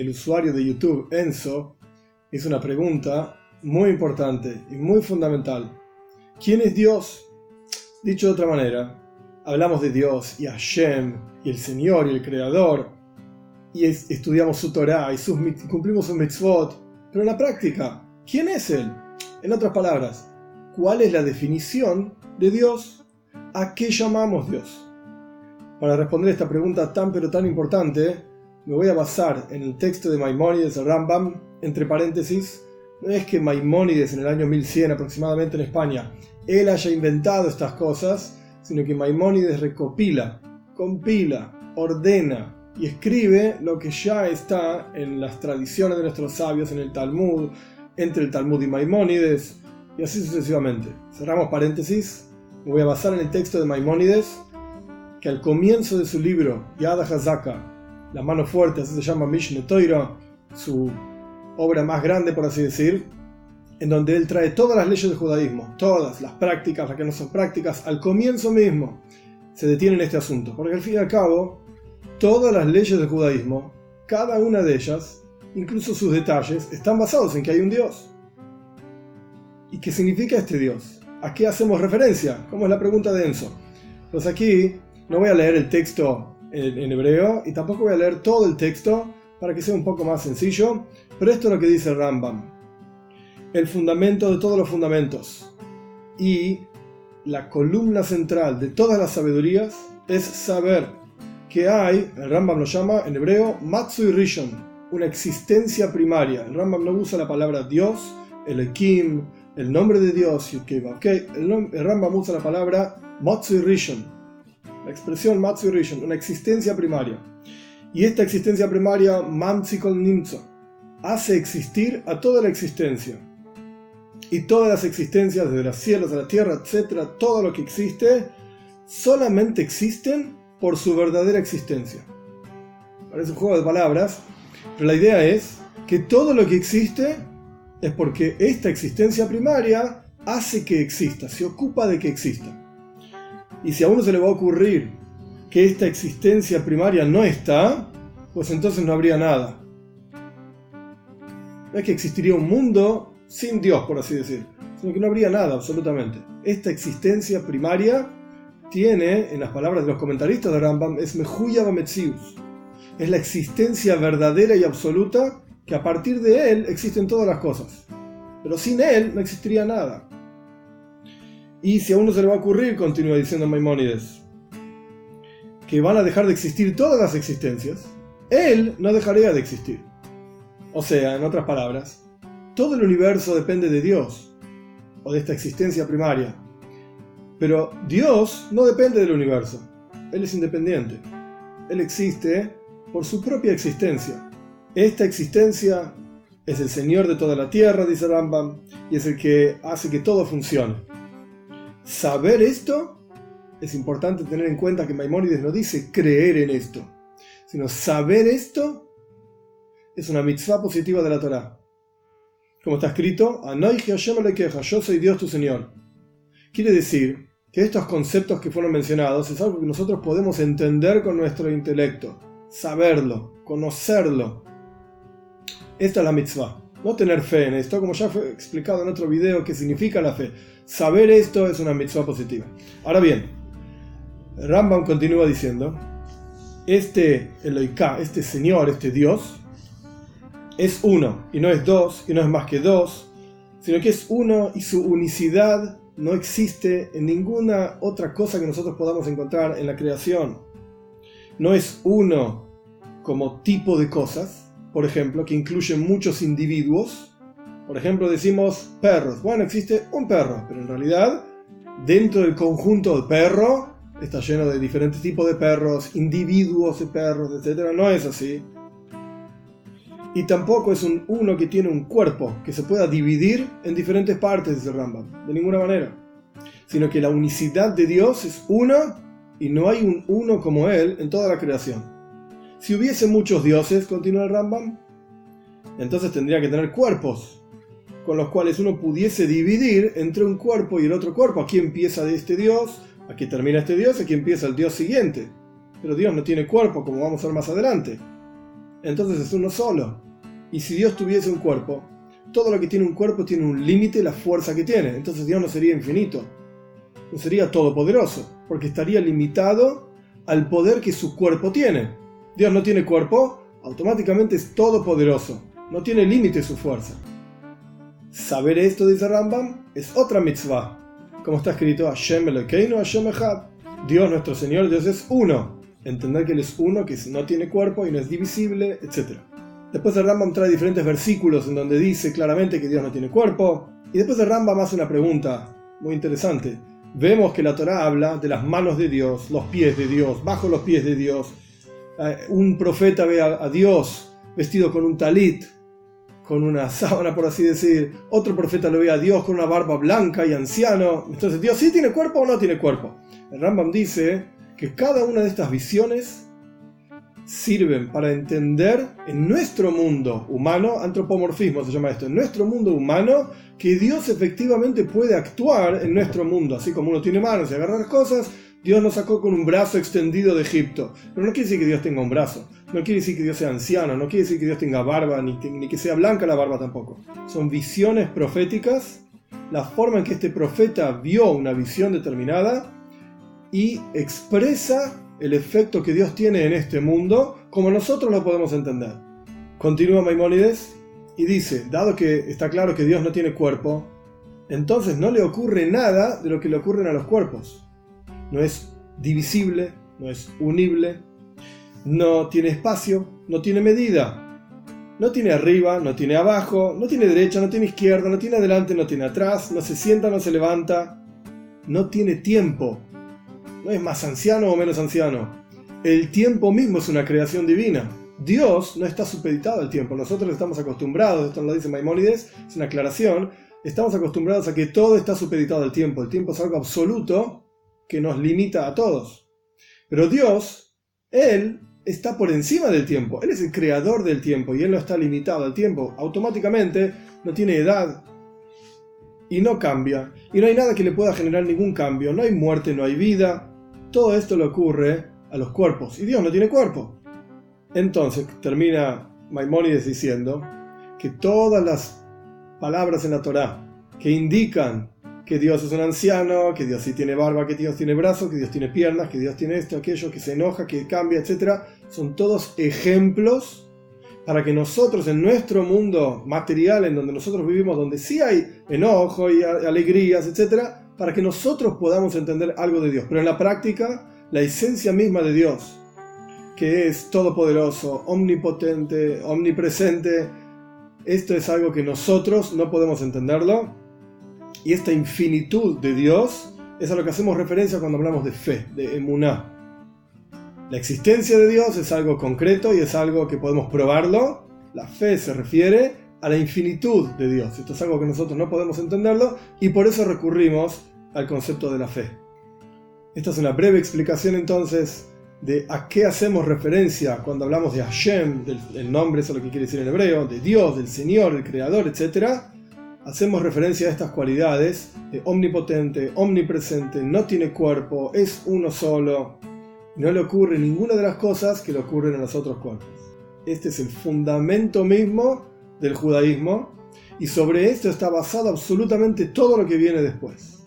el usuario de YouTube Enzo hizo una pregunta muy importante y muy fundamental. ¿Quién es Dios? Dicho de otra manera, hablamos de Dios y Hashem y el Señor y el Creador y estudiamos su Torah y cumplimos sus mitzvot, pero en la práctica, ¿quién es Él? En otras palabras, ¿cuál es la definición de Dios? ¿A qué llamamos Dios? Para responder esta pregunta tan pero tan importante, me voy a basar en el texto de Maimónides, el Rambam, entre paréntesis, no es que Maimónides en el año 1100 aproximadamente en España, él haya inventado estas cosas, sino que Maimónides recopila, compila, ordena y escribe lo que ya está en las tradiciones de nuestros sabios, en el Talmud, entre el Talmud y Maimónides, y así sucesivamente. Cerramos paréntesis, me voy a basar en el texto de Maimónides, que al comienzo de su libro, Yad HaZaka, la mano fuerte, así se llama Mishneh Torah, su obra más grande, por así decir, en donde él trae todas las leyes del judaísmo, todas las prácticas, las que no son prácticas, al comienzo mismo se detiene en este asunto, porque al fin y al cabo, todas las leyes del judaísmo, cada una de ellas, incluso sus detalles, están basados en que hay un Dios. ¿Y qué significa este Dios? ¿A qué hacemos referencia? ¿Cómo es la pregunta de Enzo? Pues aquí no voy a leer el texto en, hebreo y tampoco voy a leer todo el texto para que sea un poco más sencillo, pero esto es lo que dice Rambam. El fundamento de todos los fundamentos y la columna central de todas las sabidurías es saber que hay, el Rambam lo llama en hebreo, Matsui Rishon, una existencia primaria. El Rambam no usa la palabra Dios, el Ekim, el nombre de Dios, el, Rambam usa la palabra Matsui Rishon, la expresión Matsu Rishon, una existencia primaria. Y esta existencia primaria, Mamtsikol Nimtso, hace existir a toda la existencia. Y todas las existencias, desde los cielos a la tierra, etcétera, todo lo que existe, solamente existen por su verdadera existencia. Parece un juego de palabras, pero la idea es que todo lo que existe es porque esta existencia primaria hace que exista, se ocupa de que exista. Y si a uno se le va a ocurrir que esta existencia primaria no está, pues entonces no habría nada. No es que existiría un mundo sin Dios, por así decir, sino que no habría nada absolutamente. Esta existencia primaria tiene, en las palabras de los comentaristas de Rambam, es Mehuya Bametzius. Es la existencia verdadera y absoluta que a partir de él existen todas las cosas. Pero sin él no existiría nada. Y si a uno se le va a ocurrir, continúa diciendo Maimónides, que van a dejar de existir todas las existencias, él no dejaría de existir. O sea, en otras palabras, todo el universo depende de Dios, o de esta existencia primaria. Pero Dios no depende del universo, Él es independiente. Él existe por su propia existencia. Esta existencia es el Señor de toda la tierra, dice Rambam, y es el que hace que todo funcione. Saber esto es importante tener en cuenta que Maimónides no dice creer en esto, sino saber esto es una mitzvah positiva de la Torah. Como está escrito, yo soy Dios tu Señor. Quiere decir que estos conceptos que fueron mencionados es algo que nosotros podemos entender con nuestro intelecto, saberlo, conocerlo. Esta es la mitzvah. No tener fe en esto, como ya fue explicado en otro video, qué significa la fe. Saber esto es una mitzvah positiva. Ahora bien, Rambam continúa diciendo, este Eloika, este Señor, este Dios, es uno, y no es dos, y no es más que dos, sino que es uno y su unicidad no existe en ninguna otra cosa que nosotros podamos encontrar en la creación. No es uno como tipo de cosas, por ejemplo, que incluyen muchos individuos. Por ejemplo, decimos perros. Bueno, existe un perro, pero en realidad dentro del conjunto de perro está lleno de diferentes tipos de perros, individuos de perros, etc. No es así. Y tampoco es un uno que tiene un cuerpo que se pueda dividir en diferentes partes, dice Rambam. De ninguna manera. Sino que la unicidad de Dios es una y no hay un uno como Él en toda la creación. Si hubiese muchos dioses, continúa el Rambam, entonces tendría que tener cuerpos, con los cuales uno pudiese dividir entre un cuerpo y el otro cuerpo. Aquí empieza este dios, aquí termina este dios, aquí empieza el dios siguiente. Pero Dios no tiene cuerpo, como vamos a ver más adelante. entonces es uno solo. Y si Dios tuviese un cuerpo, todo lo que tiene un cuerpo tiene un límite, la fuerza que tiene. Entonces Dios no sería infinito, no sería todopoderoso, porque estaría limitado al poder que su cuerpo tiene. Dios no tiene cuerpo, automáticamente es todopoderoso, no tiene límite su fuerza. Saber esto, dice Rambam, es otra mitzvah. Como está escrito, Hashem Elokeinu, Hashem Echad. Dios nuestro Señor, Dios es uno. Entender que Él es uno, que no tiene cuerpo y no es divisible, etc. Después el Rambam trae diferentes versículos en donde dice claramente que Dios no tiene cuerpo. Y después el Rambam hace una pregunta muy interesante. Vemos que la Torah habla de las manos de Dios, los pies de Dios, bajo los pies de Dios. Eh, un profeta ve a Dios vestido con un talit, con una sábana, por así decir. Otro profeta lo ve a Dios con una barba blanca y anciano. Entonces, ¿Dios sí tiene cuerpo o no tiene cuerpo? El Rambam dice que cada una de estas visiones sirven para entender en nuestro mundo humano, antropomorfismo se llama esto, en nuestro mundo humano, que Dios efectivamente puede actuar en nuestro mundo, así como uno tiene manos y agarra las cosas, Dios nos sacó con un brazo extendido de Egipto. Pero no quiere decir que Dios tenga un brazo, no quiere decir que Dios sea anciano, no quiere decir que Dios tenga barba, ni, ni que sea blanca la barba tampoco. Son visiones proféticas, la forma en que este profeta vio una visión determinada y expresa el efecto que Dios tiene en este mundo como nosotros lo podemos entender. Continúa Maimónides y dice, dado que está claro que Dios no tiene cuerpo, entonces no le ocurre nada de lo que le ocurren a los cuerpos. No es divisible, no es unible, no tiene espacio, no tiene medida. No tiene arriba, no tiene abajo, no tiene derecha, no tiene izquierda, no tiene adelante, no tiene atrás, no se sienta, no se levanta. No tiene tiempo, no es más anciano o menos anciano. El tiempo mismo es una creación divina. Dios no está supeditado al tiempo. Nosotros estamos acostumbrados, esto lo dice Maimónides, es una aclaración, estamos acostumbrados a que todo está supeditado al tiempo. El tiempo es algo absoluto que nos limita a todos. Pero Dios, Él está por encima del tiempo. Él es el creador del tiempo y Él no está limitado al tiempo. Automáticamente no tiene edad, y no cambia, y no hay nada que le pueda generar ningún cambio, no hay muerte, no hay vida, todo esto le ocurre a los cuerpos, y Dios no tiene cuerpo. Entonces termina Maimónides diciendo que todas las palabras en la Torá que indican que Dios es un anciano, que Dios sí tiene barba, que Dios tiene brazos, que Dios tiene piernas, que Dios tiene esto, aquello, que se enoja, que cambia, etc., son todos ejemplos para que nosotros en nuestro mundo material, en donde nosotros vivimos, donde sí hay enojo y alegrías, etc., para que nosotros podamos entender algo de Dios. Pero en la práctica, la esencia misma de Dios, que es todopoderoso, omnipotente, omnipresente, esto es algo que nosotros no podemos entenderlo. Y esta infinitud de Dios es a lo que hacemos referencia cuando hablamos de fe, de emuná. La existencia de Dios es algo concreto y es algo que podemos probarlo. La fe se refiere a la infinitud de Dios. Esto es algo que nosotros no podemos entenderlo y por eso recurrimos al concepto de la fe. Esta es una breve explicación entonces de a qué hacemos referencia cuando hablamos de Hashem, del nombre, eso es lo que quiere decir en hebreo, de Dios, del Señor, el Creador, etc. Hacemos referencia a estas cualidades de omnipotente, omnipresente, no tiene cuerpo, es uno solo, no le ocurre ninguna de las cosas que le ocurren a los otros cuerpos. Este es el fundamento mismo del judaísmo y sobre esto está basado absolutamente todo lo que viene después.